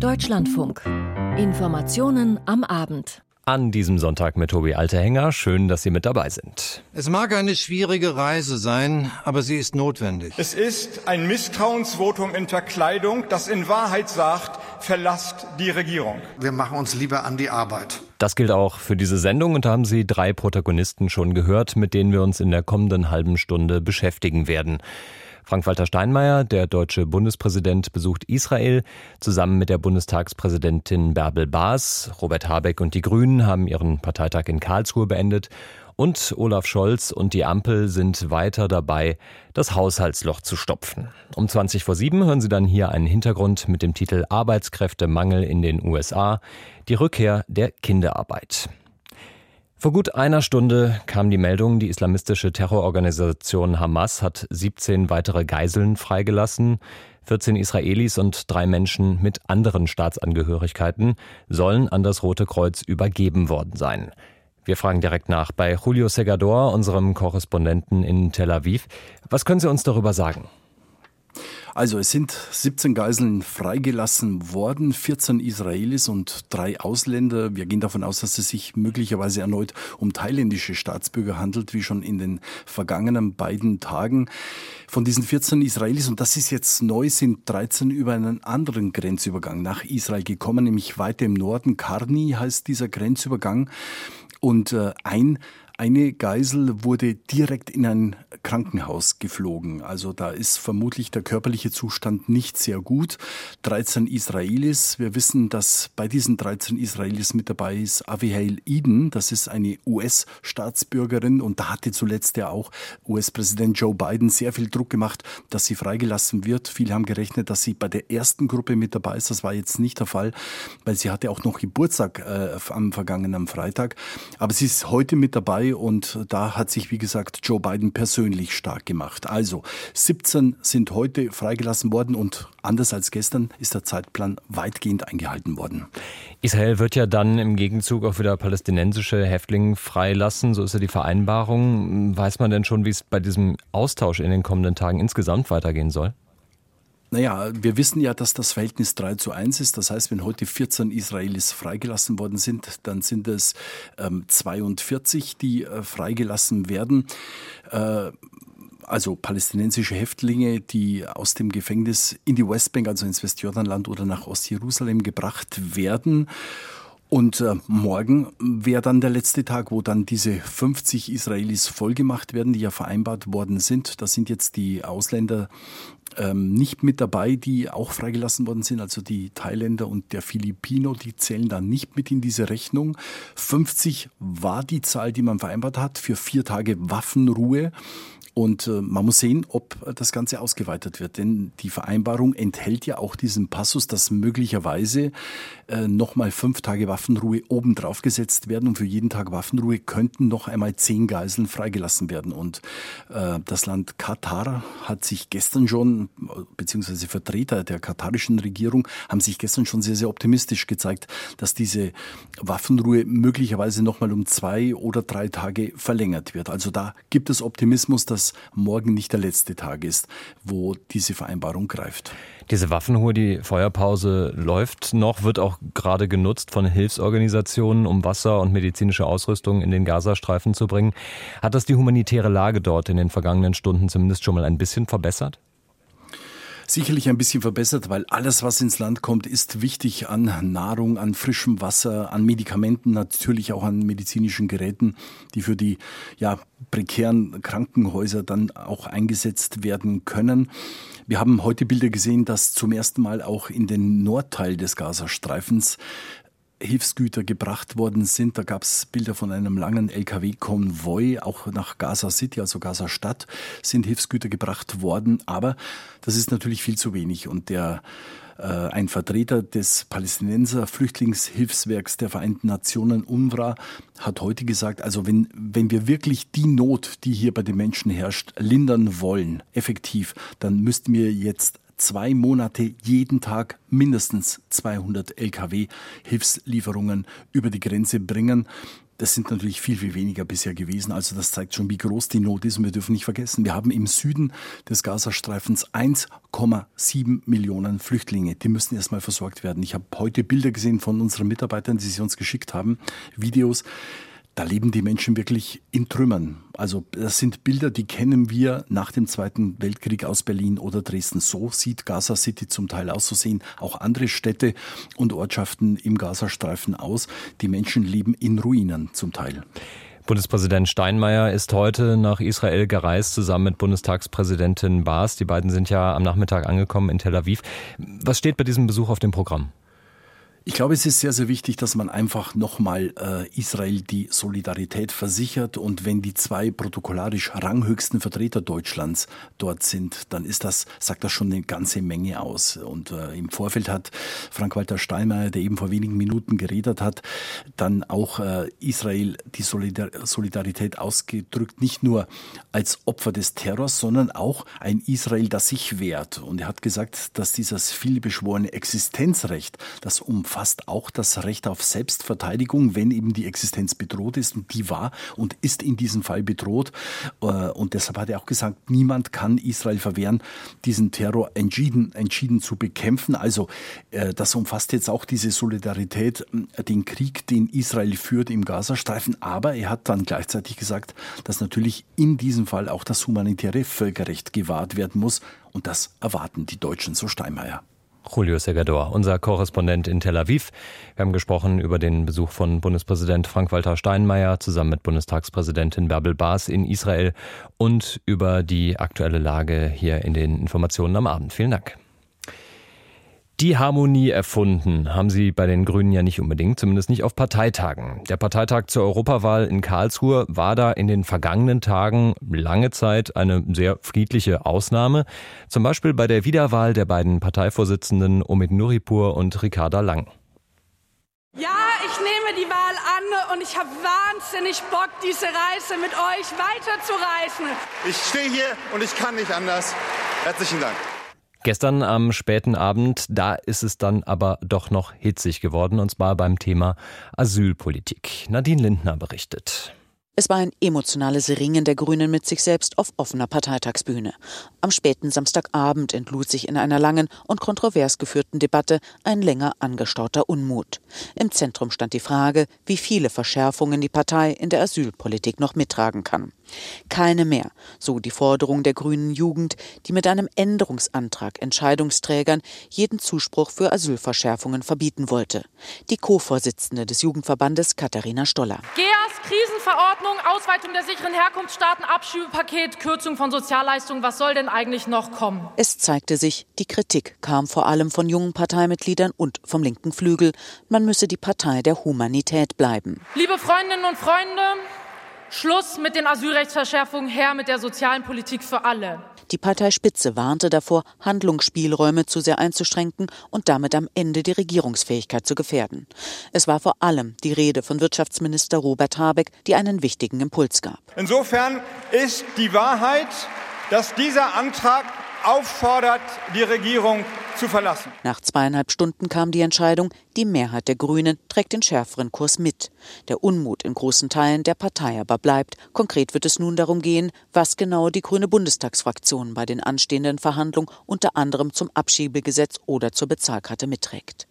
Deutschlandfunk. Informationen am Abend. An diesem Sonntag mit Tobi Altehänger. Schön, dass Sie mit dabei sind. Es mag eine schwierige Reise sein, aber sie ist notwendig. Es ist ein Misstrauensvotum in Verkleidung, das in Wahrheit sagt, verlasst die Regierung. Wir machen uns lieber an die Arbeit. Das gilt auch für diese Sendung und da haben Sie drei Protagonisten schon gehört, mit denen wir uns in der kommenden halben Stunde beschäftigen werden. Frank-Walter Steinmeier, der deutsche Bundespräsident, besucht Israel. Zusammen mit der Bundestagspräsidentin Bärbel Baas, Robert Habeck und die Grünen haben ihren Parteitag in Karlsruhe beendet. Und Olaf Scholz und die Ampel sind weiter dabei, das Haushaltsloch zu stopfen. Um 20 vor 7 hören Sie dann hier einen Hintergrund mit dem Titel Arbeitskräftemangel in den USA, die Rückkehr der Kinderarbeit. Vor gut einer Stunde kam die Meldung, die islamistische Terrororganisation Hamas hat 17 weitere Geiseln freigelassen. 14 Israelis und drei Menschen mit anderen Staatsangehörigkeiten sollen an das Rote Kreuz übergeben worden sein. Wir fragen direkt nach bei Julio Segador, unserem Korrespondenten in Tel Aviv. Was können Sie uns darüber sagen? Also es sind 17 Geiseln freigelassen worden, 14 Israelis und drei Ausländer. Wir gehen davon aus, dass es sich möglicherweise erneut um thailändische Staatsbürger handelt, wie schon in den vergangenen beiden Tagen. Von diesen 14 Israelis, und das ist jetzt neu, sind 13 über einen anderen Grenzübergang nach Israel gekommen, nämlich weiter im Norden. Karni heißt dieser Grenzübergang. Und äh, ein eine Geisel wurde direkt in ein Krankenhaus geflogen. Also da ist vermutlich der körperliche Zustand nicht sehr gut. 13 Israelis. Wir wissen, dass bei diesen 13 Israelis mit dabei ist Avihail Eden. Das ist eine US-Staatsbürgerin und da hatte zuletzt ja auch US-Präsident Joe Biden sehr viel Druck gemacht, dass sie freigelassen wird. Viele haben gerechnet, dass sie bei der ersten Gruppe mit dabei ist. Das war jetzt nicht der Fall, weil sie hatte auch noch Geburtstag äh, am vergangenen Freitag. Aber sie ist heute mit dabei und da hat sich, wie gesagt, Joe Biden persönlich stark gemacht. Also 17 sind heute freigelassen worden und anders als gestern ist der Zeitplan weitgehend eingehalten worden. Israel wird ja dann im Gegenzug auch wieder palästinensische Häftlinge freilassen, so ist ja die Vereinbarung. Weiß man denn schon, wie es bei diesem Austausch in den kommenden Tagen insgesamt weitergehen soll? Naja, wir wissen ja, dass das Verhältnis 3 zu 1 ist. Das heißt, wenn heute 14 Israelis freigelassen worden sind, dann sind es ähm, 42, die äh, freigelassen werden. Äh, also palästinensische Häftlinge, die aus dem Gefängnis in die Westbank, also ins Westjordanland oder nach Ostjerusalem gebracht werden. Und äh, morgen wäre dann der letzte Tag, wo dann diese 50 Israelis vollgemacht werden, die ja vereinbart worden sind. Das sind jetzt die Ausländer ähm, nicht mit dabei, die auch freigelassen worden sind. Also die Thailänder und der Filipino, die zählen da nicht mit in diese Rechnung. 50 war die Zahl, die man vereinbart hat für vier Tage Waffenruhe. Und äh, man muss sehen, ob das Ganze ausgeweitet wird. Denn die Vereinbarung enthält ja auch diesen Passus, dass möglicherweise äh, nochmal fünf Tage Waffenruhe obendrauf gesetzt werden. Und für jeden Tag Waffenruhe könnten noch einmal zehn Geiseln freigelassen werden. Und äh, das Land Katar hat sich gestern schon, beziehungsweise Vertreter der katarischen Regierung haben sich gestern schon sehr, sehr optimistisch gezeigt, dass diese Waffenruhe möglicherweise nochmal um zwei oder drei Tage verlängert wird. Also da gibt es Optimismus, dass morgen nicht der letzte Tag ist, wo diese Vereinbarung greift. Diese Waffenruhe, die Feuerpause läuft noch, wird auch gerade genutzt von Hilfsorganisationen, um Wasser und medizinische Ausrüstung in den Gazastreifen zu bringen. Hat das die humanitäre Lage dort in den vergangenen Stunden zumindest schon mal ein bisschen verbessert? Sicherlich ein bisschen verbessert, weil alles, was ins Land kommt, ist wichtig an Nahrung, an frischem Wasser, an Medikamenten, natürlich auch an medizinischen Geräten, die für die ja, prekären Krankenhäuser dann auch eingesetzt werden können. Wir haben heute Bilder gesehen, dass zum ersten Mal auch in den Nordteil des Gazastreifens Hilfsgüter gebracht worden sind. Da gab es Bilder von einem langen Lkw-Konvoi, auch nach Gaza City, also Gaza Stadt, sind Hilfsgüter gebracht worden. Aber das ist natürlich viel zu wenig. Und der äh, ein Vertreter des Palästinenser Flüchtlingshilfswerks der Vereinten Nationen UNRWA hat heute gesagt, also wenn, wenn wir wirklich die Not, die hier bei den Menschen herrscht, lindern wollen, effektiv, dann müssten wir jetzt zwei Monate jeden Tag mindestens 200 Lkw Hilfslieferungen über die Grenze bringen. Das sind natürlich viel, viel weniger bisher gewesen. Also das zeigt schon, wie groß die Not ist. Und wir dürfen nicht vergessen, wir haben im Süden des Gazastreifens 1,7 Millionen Flüchtlinge. Die müssen erstmal versorgt werden. Ich habe heute Bilder gesehen von unseren Mitarbeitern, die sie uns geschickt haben, Videos da leben die Menschen wirklich in Trümmern. Also das sind Bilder, die kennen wir nach dem Zweiten Weltkrieg aus Berlin oder Dresden. So sieht Gaza City zum Teil aus. So sehen auch andere Städte und Ortschaften im Gazastreifen aus. Die Menschen leben in Ruinen zum Teil. Bundespräsident Steinmeier ist heute nach Israel gereist, zusammen mit Bundestagspräsidentin Baas. Die beiden sind ja am Nachmittag angekommen in Tel Aviv. Was steht bei diesem Besuch auf dem Programm? Ich glaube, es ist sehr, sehr wichtig, dass man einfach nochmal äh, Israel die Solidarität versichert. Und wenn die zwei protokollarisch ranghöchsten Vertreter Deutschlands dort sind, dann ist das, sagt das schon eine ganze Menge aus. Und äh, im Vorfeld hat Frank-Walter Steinmeier, der eben vor wenigen Minuten geredet hat, dann auch äh, Israel die Solidar Solidarität ausgedrückt, nicht nur als Opfer des Terrors, sondern auch ein Israel, das sich wehrt. Und er hat gesagt, dass dieses vielbeschworene Existenzrecht, das umfasst, umfasst auch das Recht auf Selbstverteidigung, wenn eben die Existenz bedroht ist. Und die war und ist in diesem Fall bedroht. Äh, und deshalb hat er auch gesagt, niemand kann Israel verwehren, diesen Terror entschieden, entschieden zu bekämpfen. Also äh, das umfasst jetzt auch diese Solidarität, äh, den Krieg, den Israel führt im Gazastreifen. Aber er hat dann gleichzeitig gesagt, dass natürlich in diesem Fall auch das humanitäre Völkerrecht gewahrt werden muss. Und das erwarten die Deutschen, so Steinmeier. Julio Segador, unser Korrespondent in Tel Aviv. Wir haben gesprochen über den Besuch von Bundespräsident Frank-Walter Steinmeier zusammen mit Bundestagspräsidentin Bärbel Baas in Israel und über die aktuelle Lage hier in den Informationen am Abend. Vielen Dank. Die Harmonie erfunden haben sie bei den Grünen ja nicht unbedingt, zumindest nicht auf Parteitagen. Der Parteitag zur Europawahl in Karlsruhe war da in den vergangenen Tagen lange Zeit eine sehr friedliche Ausnahme. Zum Beispiel bei der Wiederwahl der beiden Parteivorsitzenden Omid Nuripur und Ricarda Lang. Ja, ich nehme die Wahl an und ich habe wahnsinnig Bock, diese Reise mit euch weiterzureißen. Ich stehe hier und ich kann nicht anders. Herzlichen Dank. Gestern am späten Abend, da ist es dann aber doch noch hitzig geworden, und zwar beim Thema Asylpolitik. Nadine Lindner berichtet. Es war ein emotionales Ringen der Grünen mit sich selbst auf offener Parteitagsbühne. Am späten Samstagabend entlud sich in einer langen und kontrovers geführten Debatte ein länger angestauter Unmut. Im Zentrum stand die Frage, wie viele Verschärfungen die Partei in der Asylpolitik noch mittragen kann. Keine mehr, so die Forderung der grünen Jugend, die mit einem Änderungsantrag Entscheidungsträgern jeden Zuspruch für Asylverschärfungen verbieten wollte. Die Co-Vorsitzende des Jugendverbandes Katharina Stoller. GEAS, Krisenverordnung, Ausweitung der sicheren Herkunftsstaaten, Abschiebepaket, Kürzung von Sozialleistungen. Was soll denn eigentlich noch kommen? Es zeigte sich, die Kritik kam vor allem von jungen Parteimitgliedern und vom linken Flügel. Man müsse die Partei der Humanität bleiben. Liebe Freundinnen und Freunde, Schluss mit den Asylrechtsverschärfungen, her mit der sozialen Politik für alle. Die Parteispitze warnte davor, Handlungsspielräume zu sehr einzuschränken und damit am Ende die Regierungsfähigkeit zu gefährden. Es war vor allem die Rede von Wirtschaftsminister Robert Habeck, die einen wichtigen Impuls gab. Insofern ist die Wahrheit, dass dieser Antrag auffordert, die Regierung zu verlassen. Nach zweieinhalb Stunden kam die Entscheidung, die Mehrheit der Grünen trägt den schärferen Kurs mit. Der Unmut in großen Teilen der Partei aber bleibt. Konkret wird es nun darum gehen, was genau die grüne Bundestagsfraktion bei den anstehenden Verhandlungen unter anderem zum Abschiebegesetz oder zur Bezahlkarte mitträgt.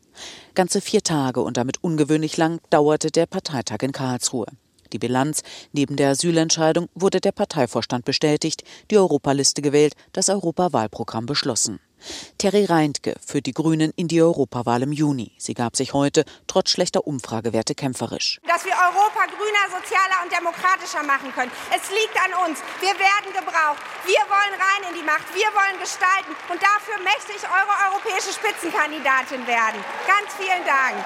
Ganze vier Tage und damit ungewöhnlich lang dauerte der Parteitag in Karlsruhe. Die Bilanz. Neben der Asylentscheidung wurde der Parteivorstand bestätigt, die Europaliste gewählt, das Europawahlprogramm beschlossen. Terry Reintke führt die Grünen in die Europawahl im Juni. Sie gab sich heute trotz schlechter Umfragewerte kämpferisch. Dass wir Europa grüner, sozialer und demokratischer machen können. Es liegt an uns. Wir werden gebraucht. Wir wollen rein in die Macht. Wir wollen gestalten. Und dafür möchte ich eure europäische Spitzenkandidatin werden. Ganz vielen Dank.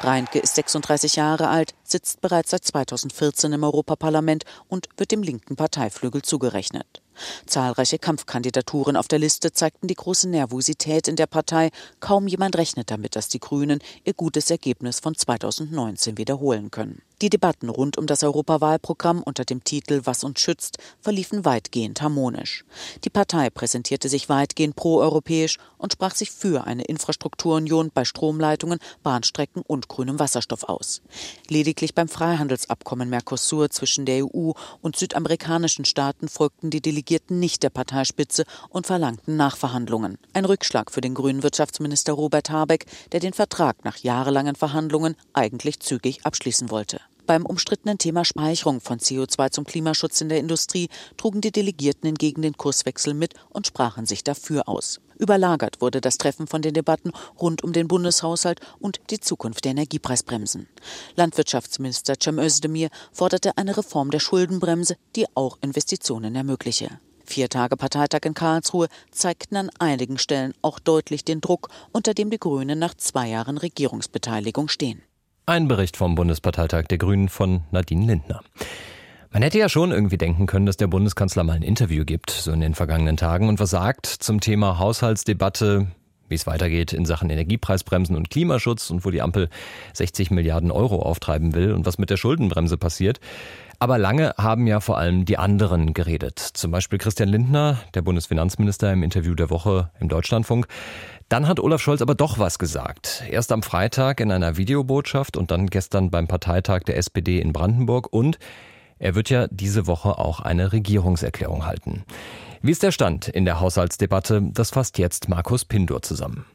Reintke ist 36 Jahre alt, sitzt bereits seit 2014 im Europaparlament und wird dem linken Parteiflügel zugerechnet. Zahlreiche Kampfkandidaturen auf der Liste zeigten die große Nervosität in der Partei. Kaum jemand rechnet damit, dass die Grünen ihr gutes Ergebnis von 2019 wiederholen können. Die Debatten rund um das Europawahlprogramm unter dem Titel Was uns schützt verliefen weitgehend harmonisch. Die Partei präsentierte sich weitgehend proeuropäisch und sprach sich für eine Infrastrukturunion bei Stromleitungen, Bahnstrecken und grünem Wasserstoff aus. Lediglich beim Freihandelsabkommen Mercosur zwischen der EU und südamerikanischen Staaten folgten die Delegierten nicht der Parteispitze und verlangten Nachverhandlungen. Ein Rückschlag für den grünen Wirtschaftsminister Robert Habeck, der den Vertrag nach jahrelangen Verhandlungen eigentlich zügig abschließen wollte. Beim umstrittenen Thema Speicherung von CO2 zum Klimaschutz in der Industrie trugen die Delegierten hingegen den Kurswechsel mit und sprachen sich dafür aus. Überlagert wurde das Treffen von den Debatten rund um den Bundeshaushalt und die Zukunft der Energiepreisbremsen. Landwirtschaftsminister Cem Özdemir forderte eine Reform der Schuldenbremse, die auch Investitionen ermögliche. Vier Tage Parteitag in Karlsruhe zeigten an einigen Stellen auch deutlich den Druck, unter dem die Grünen nach zwei Jahren Regierungsbeteiligung stehen. Ein Bericht vom Bundesparteitag der Grünen von Nadine Lindner. Man hätte ja schon irgendwie denken können, dass der Bundeskanzler mal ein Interview gibt, so in den vergangenen Tagen, und was sagt zum Thema Haushaltsdebatte, wie es weitergeht in Sachen Energiepreisbremsen und Klimaschutz und wo die Ampel 60 Milliarden Euro auftreiben will und was mit der Schuldenbremse passiert. Aber lange haben ja vor allem die anderen geredet. Zum Beispiel Christian Lindner, der Bundesfinanzminister im Interview der Woche im Deutschlandfunk. Dann hat Olaf Scholz aber doch was gesagt. Erst am Freitag in einer Videobotschaft und dann gestern beim Parteitag der SPD in Brandenburg und er wird ja diese Woche auch eine Regierungserklärung halten. Wie ist der Stand in der Haushaltsdebatte? Das fasst jetzt Markus Pindur zusammen.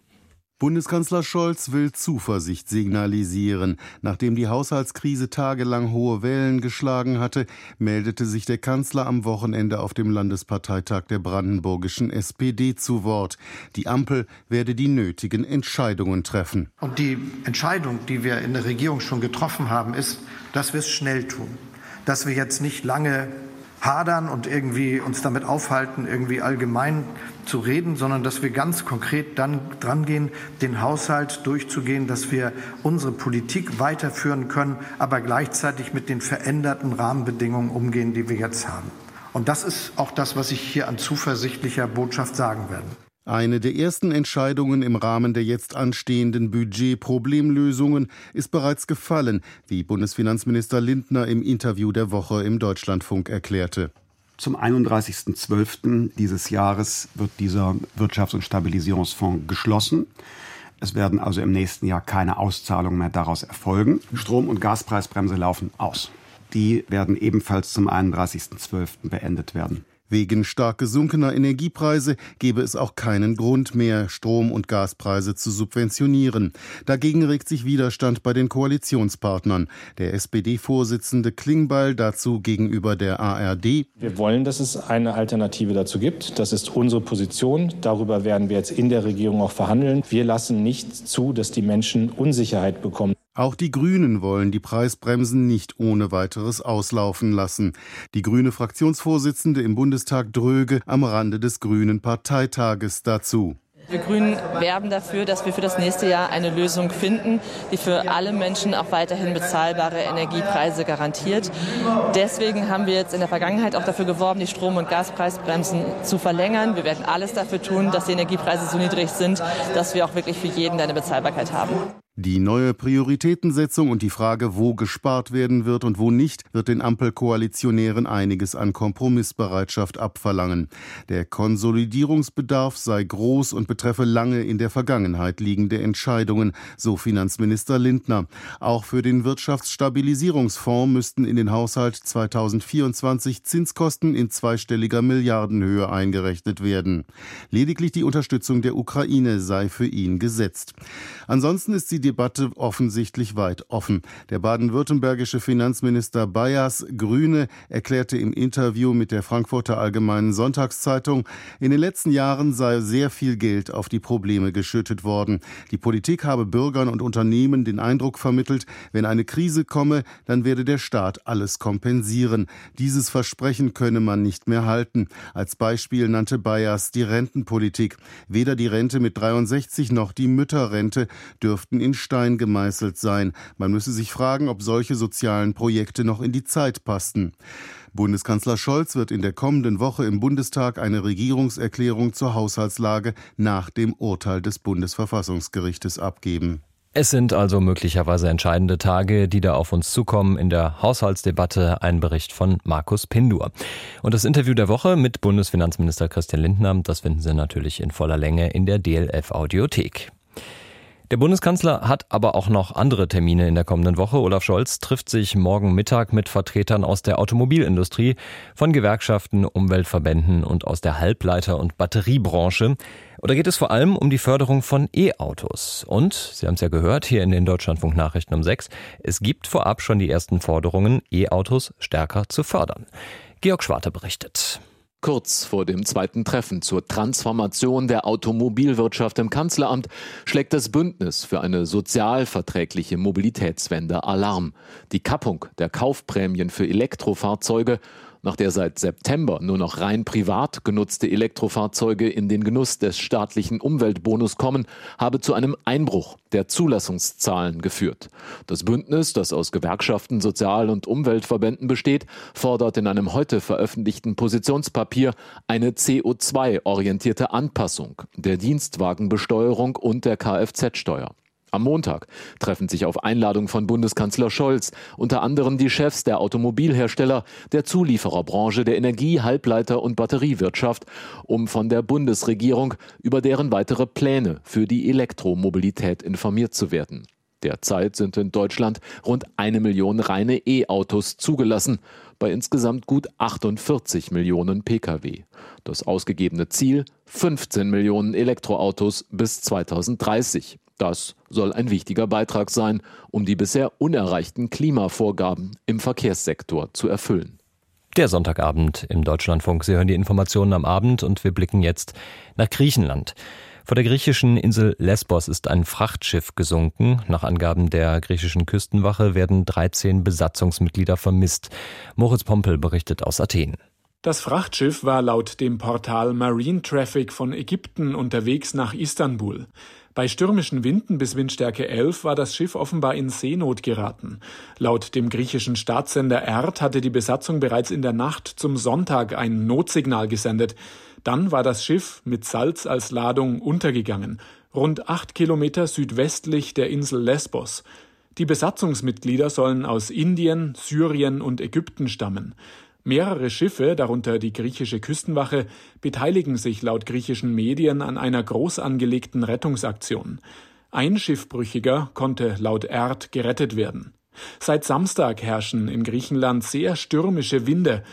Bundeskanzler Scholz will Zuversicht signalisieren. Nachdem die Haushaltskrise tagelang hohe Wellen geschlagen hatte, meldete sich der Kanzler am Wochenende auf dem Landesparteitag der brandenburgischen SPD zu Wort. Die Ampel werde die nötigen Entscheidungen treffen. Und die Entscheidung, die wir in der Regierung schon getroffen haben, ist, dass wir es schnell tun. Dass wir jetzt nicht lange hadern und irgendwie uns damit aufhalten, irgendwie allgemein zu reden, sondern dass wir ganz konkret dann dran gehen, den Haushalt durchzugehen, dass wir unsere Politik weiterführen können, aber gleichzeitig mit den veränderten Rahmenbedingungen umgehen, die wir jetzt haben. Und das ist auch das, was ich hier an zuversichtlicher Botschaft sagen werde. Eine der ersten Entscheidungen im Rahmen der jetzt anstehenden Budget-Problemlösungen ist bereits gefallen, wie Bundesfinanzminister Lindner im Interview der Woche im Deutschlandfunk erklärte. Zum 31.12. dieses Jahres wird dieser Wirtschafts- und Stabilisierungsfonds geschlossen. Es werden also im nächsten Jahr keine Auszahlungen mehr daraus erfolgen. Strom- und Gaspreisbremse laufen aus. Die werden ebenfalls zum 31.12. beendet werden. Wegen stark gesunkener Energiepreise gebe es auch keinen Grund mehr, Strom- und Gaspreise zu subventionieren. Dagegen regt sich Widerstand bei den Koalitionspartnern. Der SPD-Vorsitzende Klingbeil dazu gegenüber der ARD. Wir wollen, dass es eine Alternative dazu gibt. Das ist unsere Position. Darüber werden wir jetzt in der Regierung auch verhandeln. Wir lassen nicht zu, dass die Menschen Unsicherheit bekommen. Auch die Grünen wollen die Preisbremsen nicht ohne weiteres auslaufen lassen. Die grüne Fraktionsvorsitzende im Bundestag Dröge am Rande des Grünen Parteitages dazu. Wir Grünen werben dafür, dass wir für das nächste Jahr eine Lösung finden, die für alle Menschen auch weiterhin bezahlbare Energiepreise garantiert. Deswegen haben wir jetzt in der Vergangenheit auch dafür geworben, die Strom- und Gaspreisbremsen zu verlängern. Wir werden alles dafür tun, dass die Energiepreise so niedrig sind, dass wir auch wirklich für jeden eine Bezahlbarkeit haben. Die neue Prioritätensetzung und die Frage, wo gespart werden wird und wo nicht, wird den Ampelkoalitionären einiges an Kompromissbereitschaft abverlangen. Der Konsolidierungsbedarf sei groß und betreffe lange in der Vergangenheit liegende Entscheidungen, so Finanzminister Lindner. Auch für den Wirtschaftsstabilisierungsfonds müssten in den Haushalt 2024 Zinskosten in zweistelliger Milliardenhöhe eingerechnet werden. Lediglich die Unterstützung der Ukraine sei für ihn gesetzt. Ansonsten ist die Debatte offensichtlich weit offen. Der baden-württembergische Finanzminister Bayers, Grüne, erklärte im Interview mit der Frankfurter Allgemeinen Sonntagszeitung, in den letzten Jahren sei sehr viel Geld auf die Probleme geschüttet worden. Die Politik habe Bürgern und Unternehmen den Eindruck vermittelt, wenn eine Krise komme, dann werde der Staat alles kompensieren. Dieses Versprechen könne man nicht mehr halten. Als Beispiel nannte Bayers die Rentenpolitik. Weder die Rente mit 63 noch die Mütterrente dürften in Stein gemeißelt sein. Man müsse sich fragen, ob solche sozialen Projekte noch in die Zeit passten. Bundeskanzler Scholz wird in der kommenden Woche im Bundestag eine Regierungserklärung zur Haushaltslage nach dem Urteil des Bundesverfassungsgerichtes abgeben. Es sind also möglicherweise entscheidende Tage, die da auf uns zukommen. In der Haushaltsdebatte ein Bericht von Markus Pindur. Und das Interview der Woche mit Bundesfinanzminister Christian Lindner, das finden Sie natürlich in voller Länge in der DLF Audiothek. Der Bundeskanzler hat aber auch noch andere Termine in der kommenden Woche. Olaf Scholz trifft sich morgen Mittag mit Vertretern aus der Automobilindustrie, von Gewerkschaften, Umweltverbänden und aus der Halbleiter- und Batteriebranche. Oder geht es vor allem um die Förderung von E-Autos? Und, Sie haben es ja gehört, hier in den Deutschlandfunk Nachrichten um sechs, es gibt vorab schon die ersten Forderungen, E-Autos stärker zu fördern. Georg Schwarte berichtet. Kurz vor dem zweiten Treffen zur Transformation der Automobilwirtschaft im Kanzleramt schlägt das Bündnis für eine sozialverträgliche Mobilitätswende Alarm. Die Kappung der Kaufprämien für Elektrofahrzeuge nach der seit September nur noch rein privat genutzte Elektrofahrzeuge in den Genuss des staatlichen Umweltbonus kommen, habe zu einem Einbruch der Zulassungszahlen geführt. Das Bündnis, das aus Gewerkschaften, Sozial- und Umweltverbänden besteht, fordert in einem heute veröffentlichten Positionspapier eine CO2-orientierte Anpassung der Dienstwagenbesteuerung und der Kfz-Steuer. Am Montag treffen sich auf Einladung von Bundeskanzler Scholz unter anderem die Chefs der Automobilhersteller, der Zuliefererbranche, der Energie-, Halbleiter- und Batteriewirtschaft, um von der Bundesregierung über deren weitere Pläne für die Elektromobilität informiert zu werden. Derzeit sind in Deutschland rund eine Million reine E-Autos zugelassen, bei insgesamt gut 48 Millionen Pkw. Das ausgegebene Ziel 15 Millionen Elektroautos bis 2030. Das soll ein wichtiger Beitrag sein, um die bisher unerreichten Klimavorgaben im Verkehrssektor zu erfüllen. Der Sonntagabend im Deutschlandfunk. Sie hören die Informationen am Abend und wir blicken jetzt nach Griechenland. Vor der griechischen Insel Lesbos ist ein Frachtschiff gesunken. Nach Angaben der griechischen Küstenwache werden 13 Besatzungsmitglieder vermisst. Moritz Pompel berichtet aus Athen. Das Frachtschiff war laut dem Portal Marine Traffic von Ägypten unterwegs nach Istanbul. Bei stürmischen Winden bis Windstärke 11 war das Schiff offenbar in Seenot geraten. Laut dem griechischen Staatssender ERD hatte die Besatzung bereits in der Nacht zum Sonntag ein Notsignal gesendet. Dann war das Schiff mit Salz als Ladung untergegangen, rund acht Kilometer südwestlich der Insel Lesbos. Die Besatzungsmitglieder sollen aus Indien, Syrien und Ägypten stammen. Mehrere Schiffe, darunter die griechische Küstenwache, beteiligen sich laut griechischen Medien an einer groß angelegten Rettungsaktion. Ein Schiffbrüchiger konnte laut Erd gerettet werden. Seit Samstag herrschen in Griechenland sehr stürmische Winde.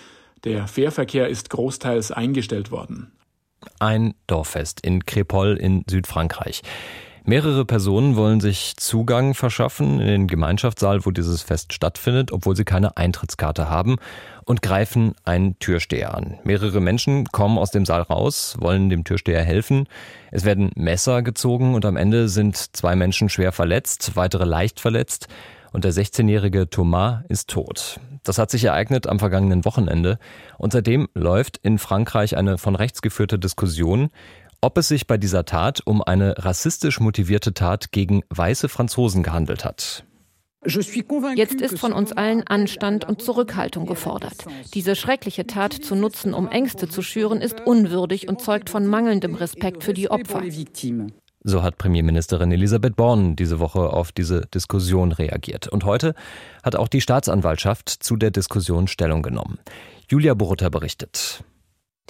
Der Fährverkehr ist großteils eingestellt worden. Ein Dorffest in Krepol in Südfrankreich. Mehrere Personen wollen sich Zugang verschaffen in den Gemeinschaftssaal, wo dieses Fest stattfindet, obwohl sie keine Eintrittskarte haben und greifen einen Türsteher an. Mehrere Menschen kommen aus dem Saal raus, wollen dem Türsteher helfen. Es werden Messer gezogen und am Ende sind zwei Menschen schwer verletzt, weitere leicht verletzt und der 16-jährige Thomas ist tot. Das hat sich ereignet am vergangenen Wochenende und seitdem läuft in Frankreich eine von rechts geführte Diskussion, ob es sich bei dieser Tat um eine rassistisch motivierte Tat gegen weiße Franzosen gehandelt hat. Jetzt ist von uns allen Anstand und Zurückhaltung gefordert. Diese schreckliche Tat zu nutzen, um Ängste zu schüren, ist unwürdig und zeugt von mangelndem Respekt für die Opfer. So hat Premierministerin Elisabeth Born diese Woche auf diese Diskussion reagiert. Und heute hat auch die Staatsanwaltschaft zu der Diskussion Stellung genommen. Julia Borutta berichtet.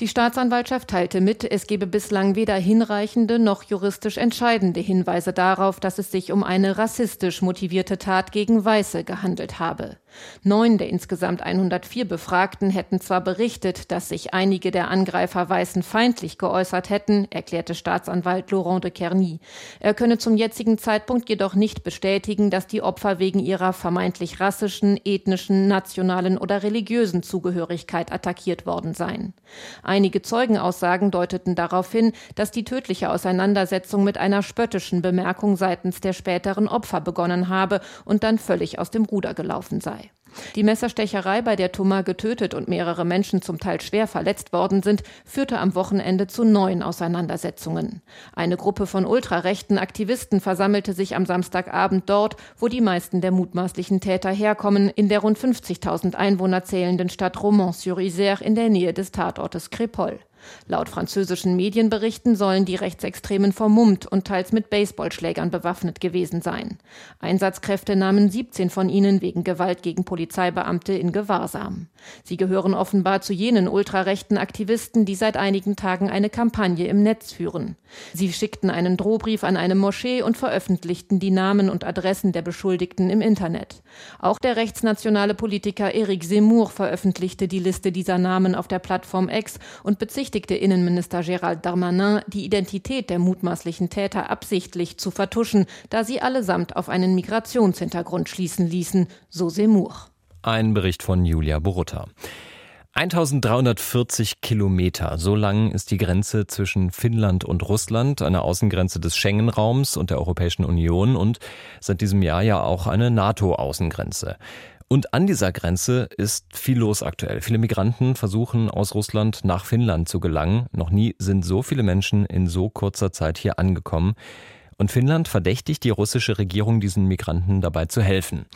Die Staatsanwaltschaft teilte mit, es gebe bislang weder hinreichende noch juristisch entscheidende Hinweise darauf, dass es sich um eine rassistisch motivierte Tat gegen Weiße gehandelt habe. Neun der insgesamt 104 Befragten hätten zwar berichtet, dass sich einige der Angreifer Weißen feindlich geäußert hätten, erklärte Staatsanwalt Laurent de Kerny. Er könne zum jetzigen Zeitpunkt jedoch nicht bestätigen, dass die Opfer wegen ihrer vermeintlich rassischen, ethnischen, nationalen oder religiösen Zugehörigkeit attackiert worden seien. Einige Zeugenaussagen deuteten darauf hin, dass die tödliche Auseinandersetzung mit einer spöttischen Bemerkung seitens der späteren Opfer begonnen habe und dann völlig aus dem Ruder gelaufen sei. Die Messerstecherei, bei der Thomas getötet und mehrere Menschen zum Teil schwer verletzt worden sind, führte am Wochenende zu neuen Auseinandersetzungen. Eine Gruppe von ultrarechten Aktivisten versammelte sich am Samstagabend dort, wo die meisten der mutmaßlichen Täter herkommen, in der rund 50.000 Einwohner zählenden Stadt Romans-sur-Isère in der Nähe des Tatortes Crépol. Laut französischen Medienberichten sollen die Rechtsextremen vermummt und teils mit Baseballschlägern bewaffnet gewesen sein. Einsatzkräfte nahmen 17 von ihnen wegen Gewalt gegen Polizeibeamte in Gewahrsam. Sie gehören offenbar zu jenen ultrarechten Aktivisten, die seit einigen Tagen eine Kampagne im Netz führen. Sie schickten einen Drohbrief an eine Moschee und veröffentlichten die Namen und Adressen der Beschuldigten im Internet. Auch der rechtsnationale Politiker Eric Zemmour veröffentlichte die Liste dieser Namen auf der Plattform X und bezichtigte Innenminister Gérald Darmanin, die Identität der mutmaßlichen Täter absichtlich zu vertuschen, da sie allesamt auf einen Migrationshintergrund schließen ließen, so Semur. Ein Bericht von Julia Borutta. 1340 Kilometer, so lang ist die Grenze zwischen Finnland und Russland, eine Außengrenze des Schengen-Raums und der Europäischen Union und seit diesem Jahr ja auch eine NATO-Außengrenze. Und an dieser Grenze ist viel los aktuell. Viele Migranten versuchen aus Russland nach Finnland zu gelangen. Noch nie sind so viele Menschen in so kurzer Zeit hier angekommen. Und Finnland verdächtigt die russische Regierung, diesen Migranten dabei zu helfen.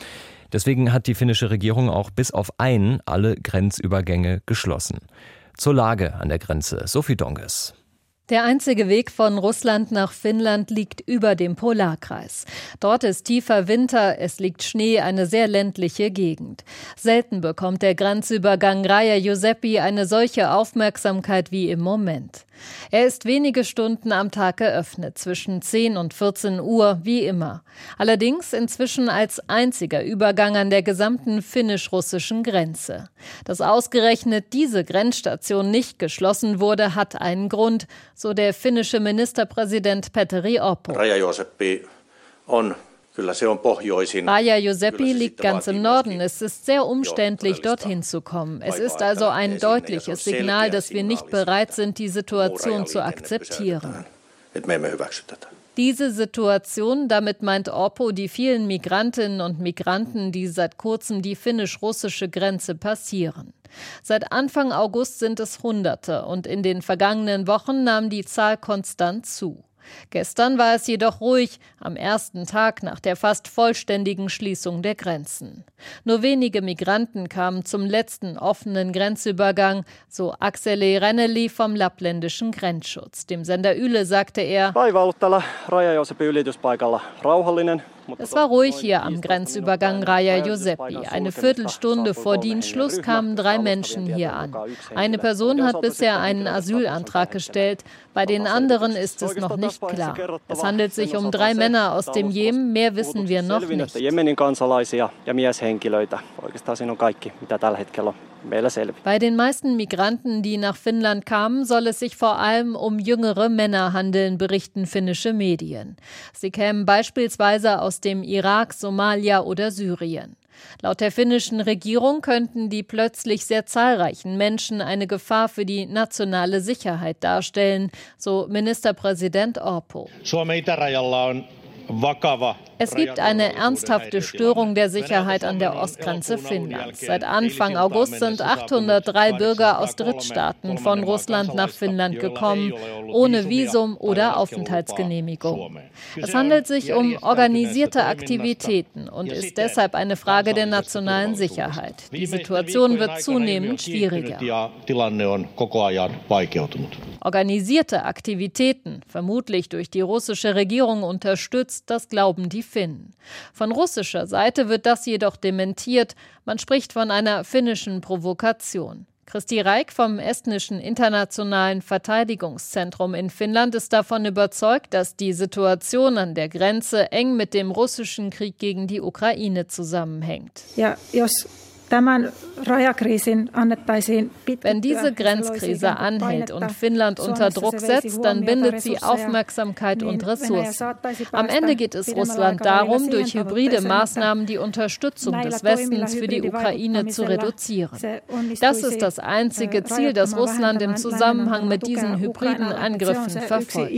Deswegen hat die finnische Regierung auch bis auf einen alle Grenzübergänge geschlossen. Zur Lage an der Grenze, Sophie Donges. Der einzige Weg von Russland nach Finnland liegt über dem Polarkreis. Dort ist tiefer Winter, es liegt Schnee, eine sehr ländliche Gegend. Selten bekommt der Grenzübergang Raja Giuseppi eine solche Aufmerksamkeit wie im Moment. Er ist wenige Stunden am Tag geöffnet, zwischen 10 und 14 Uhr, wie immer. Allerdings inzwischen als einziger Übergang an der gesamten finnisch-russischen Grenze. Dass ausgerechnet diese Grenzstation nicht geschlossen wurde, hat einen Grund, so der finnische Ministerpräsident Petteri Orpo. on Raja Josepi liegt ganz im Norden. Es ist sehr umständlich, dorthin zu kommen. Es ist also ein deutliches Signal, dass wir nicht bereit sind, die Situation zu akzeptieren. Diese Situation, damit meint Orpo die vielen Migrantinnen und Migranten, die seit kurzem die finnisch-russische Grenze passieren. Seit Anfang August sind es Hunderte und in den vergangenen Wochen nahm die Zahl konstant zu. Gestern war es jedoch ruhig, am ersten Tag nach der fast vollständigen Schließung der Grenzen. Nur wenige Migranten kamen zum letzten offenen Grenzübergang, so Axele Renneli vom lappländischen Grenzschutz. Dem Sender Yle sagte er, es war ruhig hier am Grenzübergang Raja Giuseppi. Eine Viertelstunde vor Dienstschluss kamen drei Menschen hier an. Eine Person hat bisher einen Asylantrag gestellt, bei den anderen ist es noch nicht klar. Es handelt sich um drei Männer aus dem Jemen, mehr wissen wir noch nicht. Bei den meisten Migranten, die nach Finnland kamen, soll es sich vor allem um jüngere Männer handeln, berichten finnische Medien. Sie kämen beispielsweise aus dem Irak, Somalia oder Syrien. Laut der finnischen Regierung könnten die plötzlich sehr zahlreichen Menschen eine Gefahr für die nationale Sicherheit darstellen, so Ministerpräsident Orpo. Es gibt eine ernsthafte Störung der Sicherheit an der Ostgrenze Finnlands. Seit Anfang August sind 803 Bürger aus Drittstaaten von Russland nach Finnland gekommen, ohne Visum oder Aufenthaltsgenehmigung. Es handelt sich um organisierte Aktivitäten und ist deshalb eine Frage der nationalen Sicherheit. Die Situation wird zunehmend schwieriger. Organisierte Aktivitäten, vermutlich durch die russische Regierung unterstützt, das glauben die Finnen. Von russischer Seite wird das jedoch dementiert. Man spricht von einer finnischen Provokation. Christi Reik vom Estnischen Internationalen Verteidigungszentrum in Finnland ist davon überzeugt, dass die Situation an der Grenze eng mit dem russischen Krieg gegen die Ukraine zusammenhängt. Ja, jos Wenn diese Grenzkrise anhält und Finnland unter Druck setzt, dann bindet sie Aufmerksamkeit und Ressourcen. Am Ende geht es Russland darum, durch hybride Maßnahmen die Unterstützung des Westens für die Ukraine zu reduzieren. Das ist das einzige Ziel, das Russland im Zusammenhang mit diesen hybriden Angriffen verfolgt.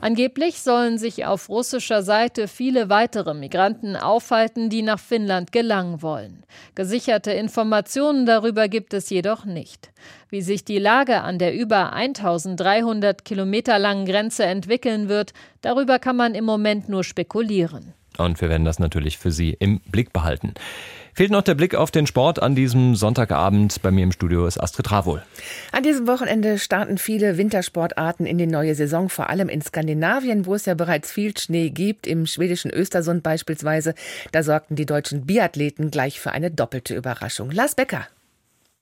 Angeblich sollen sich auf russischer Seite viele weitere Migranten aufhalten, Arbeiten, die nach Finnland gelangen wollen. Gesicherte Informationen darüber gibt es jedoch nicht. Wie sich die Lage an der über 1300 Kilometer langen Grenze entwickeln wird, darüber kann man im Moment nur spekulieren. Und wir werden das natürlich für Sie im Blick behalten. Fehlt noch der Blick auf den Sport an diesem Sonntagabend. Bei mir im Studio ist Astrid Ravol. An diesem Wochenende starten viele Wintersportarten in die neue Saison, vor allem in Skandinavien, wo es ja bereits viel Schnee gibt. Im schwedischen Östersund beispielsweise. Da sorgten die deutschen Biathleten gleich für eine doppelte Überraschung. Lars Becker.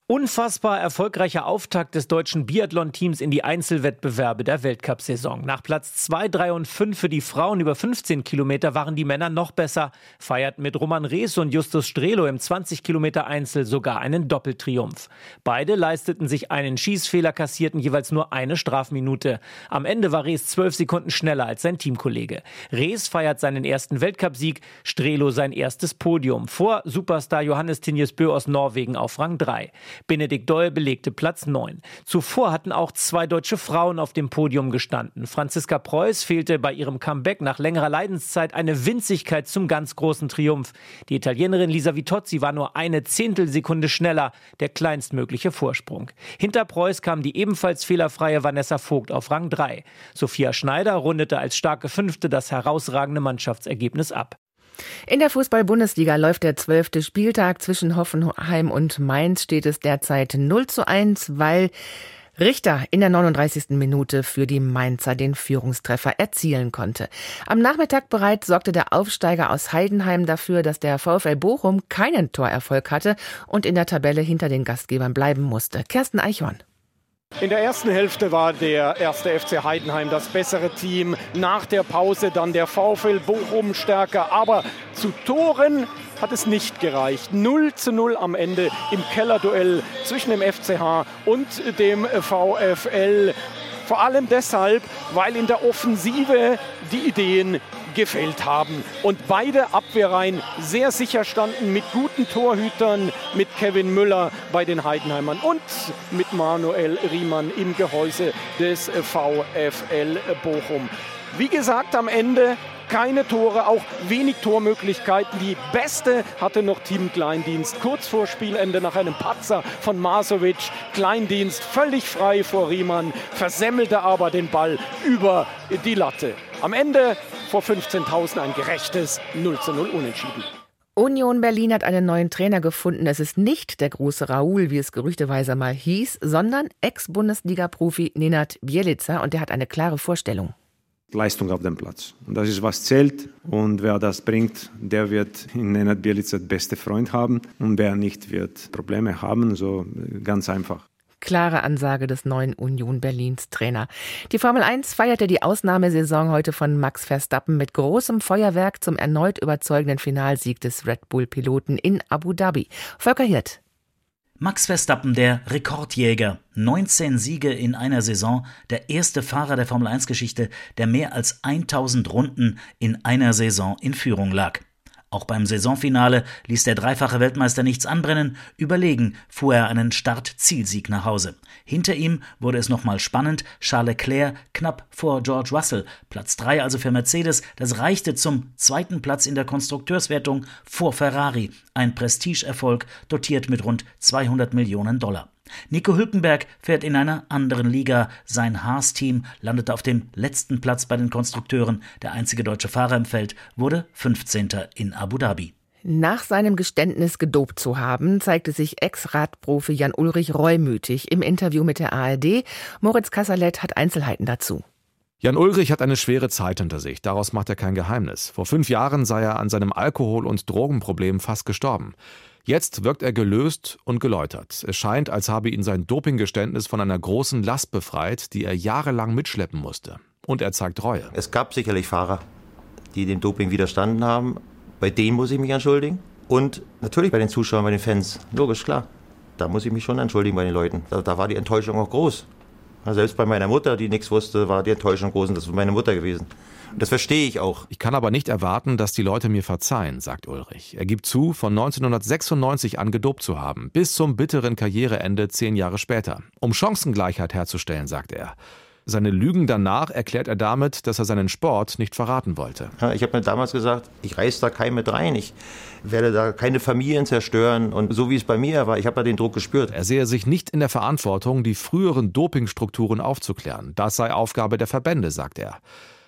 Unfassbar erfolgreicher Auftakt des deutschen Biathlon-Teams in die Einzelwettbewerbe der Weltcup-Saison. Nach Platz 2, 3 und 5 für die Frauen über 15 Kilometer waren die Männer noch besser, feierten mit Roman Rees und Justus Strelo im 20 Kilometer Einzel sogar einen Doppeltriumph. Beide leisteten sich einen Schießfehler, kassierten jeweils nur eine Strafminute. Am Ende war Rees zwölf Sekunden schneller als sein Teamkollege. Rees feiert seinen ersten Weltcupsieg, Strelo sein erstes Podium vor Superstar Johannes Tinjes Bö aus Norwegen auf Rang 3. Benedikt Doll belegte Platz 9. Zuvor hatten auch zwei deutsche Frauen auf dem Podium gestanden. Franziska Preuß fehlte bei ihrem Comeback nach längerer Leidenszeit eine Winzigkeit zum ganz großen Triumph. Die Italienerin Lisa Vitozzi war nur eine Zehntelsekunde schneller, der kleinstmögliche Vorsprung. Hinter Preuß kam die ebenfalls fehlerfreie Vanessa Vogt auf Rang 3. Sophia Schneider rundete als starke Fünfte das herausragende Mannschaftsergebnis ab. In der Fußball-Bundesliga läuft der zwölfte Spieltag. Zwischen Hoffenheim und Mainz steht es derzeit 0 zu 1, weil Richter in der 39. Minute für die Mainzer den Führungstreffer erzielen konnte. Am Nachmittag bereits sorgte der Aufsteiger aus Heidenheim dafür, dass der VfL Bochum keinen Torerfolg hatte und in der Tabelle hinter den Gastgebern bleiben musste. Kersten Eichhorn. In der ersten Hälfte war der erste FC Heidenheim das bessere Team. Nach der Pause dann der VfL Bochum stärker. Aber zu Toren hat es nicht gereicht. 0 zu 0 am Ende im Kellerduell zwischen dem FCH und dem VfL. Vor allem deshalb, weil in der Offensive die Ideen gefällt haben. Und beide Abwehrreihen sehr sicher standen mit guten Torhütern, mit Kevin Müller bei den Heidenheimern und mit Manuel Riemann im Gehäuse des VfL Bochum. Wie gesagt, am Ende keine Tore, auch wenig Tormöglichkeiten. Die beste hatte noch Team Kleindienst. Kurz vor Spielende nach einem Patzer von Masovic. Kleindienst völlig frei vor Riemann, versemmelte aber den Ball über die Latte. Am Ende vor 15.000 ein gerechtes 0 zu 0 Unentschieden. Union Berlin hat einen neuen Trainer gefunden. Es ist nicht der große Raoul, wie es gerüchteweise mal hieß, sondern Ex-Bundesliga-Profi Nenad Bielica und der hat eine klare Vorstellung. Leistung auf dem Platz. Und das ist, was zählt. Und wer das bringt, der wird in Nenad Bielica beste Freund haben. Und wer nicht, wird Probleme haben. So ganz einfach. Klare Ansage des neuen Union Berlins Trainer. Die Formel 1 feierte die Ausnahmesaison heute von Max Verstappen mit großem Feuerwerk zum erneut überzeugenden Finalsieg des Red Bull Piloten in Abu Dhabi. Volker Hirt. Max Verstappen, der Rekordjäger. 19 Siege in einer Saison. Der erste Fahrer der Formel 1 Geschichte, der mehr als 1000 Runden in einer Saison in Führung lag. Auch beim Saisonfinale ließ der dreifache Weltmeister nichts anbrennen. Überlegen fuhr er einen Start-Zielsieg nach Hause. Hinter ihm wurde es nochmal spannend. Charles Leclerc knapp vor George Russell. Platz 3 also für Mercedes. Das reichte zum zweiten Platz in der Konstrukteurswertung vor Ferrari. Ein Prestigeerfolg, dotiert mit rund 200 Millionen Dollar. Nico Hülkenberg fährt in einer anderen Liga. Sein Haas-Team landete auf dem letzten Platz bei den Konstrukteuren. Der einzige deutsche Fahrer im Feld wurde 15. in Abu Dhabi. Nach seinem Geständnis gedopt zu haben, zeigte sich Ex-Radprofi Jan Ulrich reumütig im Interview mit der ARD. Moritz Kassalet hat Einzelheiten dazu. Jan Ulrich hat eine schwere Zeit hinter sich, daraus macht er kein Geheimnis. Vor fünf Jahren sei er an seinem Alkohol- und Drogenproblem fast gestorben. Jetzt wirkt er gelöst und geläutert. Es scheint, als habe ihn sein Dopinggeständnis von einer großen Last befreit, die er jahrelang mitschleppen musste. Und er zeigt Reue. Es gab sicherlich Fahrer, die dem Doping widerstanden haben. Bei denen muss ich mich entschuldigen. Und natürlich bei den Zuschauern, bei den Fans. Logisch, klar. Da muss ich mich schon entschuldigen bei den Leuten. Da, da war die Enttäuschung auch groß. Selbst bei meiner Mutter, die nichts wusste, war die Enttäuschung groß und das war meine Mutter gewesen. Das verstehe ich auch. Ich kann aber nicht erwarten, dass die Leute mir verzeihen, sagt Ulrich. Er gibt zu, von 1996 an gedopt zu haben, bis zum bitteren Karriereende zehn Jahre später. Um Chancengleichheit herzustellen, sagt er. Seine Lügen danach erklärt er damit, dass er seinen Sport nicht verraten wollte. Ich habe mir damals gesagt, ich reiß da keinen mit rein, ich werde da keine Familien zerstören. Und so wie es bei mir war, ich habe da den Druck gespürt. Er sehe sich nicht in der Verantwortung, die früheren Dopingstrukturen aufzuklären. Das sei Aufgabe der Verbände, sagt er.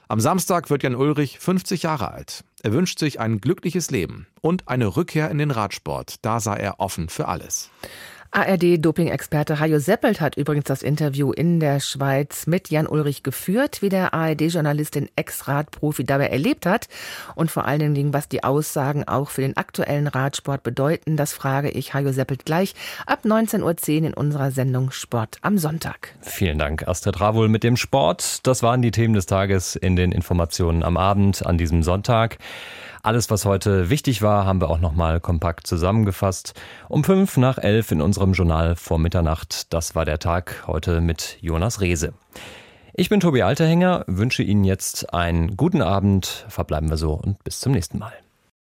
Am Samstag wird Jan Ulrich 50 Jahre alt. Er wünscht sich ein glückliches Leben und eine Rückkehr in den Radsport. Da sei er offen für alles. ARD-Doping-Experte Hajo Seppelt hat übrigens das Interview in der Schweiz mit Jan-Ulrich geführt, wie der ARD-Journalist den Ex-Radprofi dabei erlebt hat und vor allen Dingen, was die Aussagen auch für den aktuellen Radsport bedeuten. Das frage ich Hajo Seppelt gleich ab 19.10 Uhr in unserer Sendung Sport am Sonntag. Vielen Dank, Astrid Ravul mit dem Sport. Das waren die Themen des Tages in den Informationen am Abend an diesem Sonntag. Alles, was heute wichtig war, haben wir auch nochmal kompakt zusammengefasst. Um fünf nach elf in unserem Journal vor Mitternacht. Das war der Tag heute mit Jonas Rehse. Ich bin Tobi Alterhänger, wünsche Ihnen jetzt einen guten Abend. Verbleiben wir so und bis zum nächsten Mal.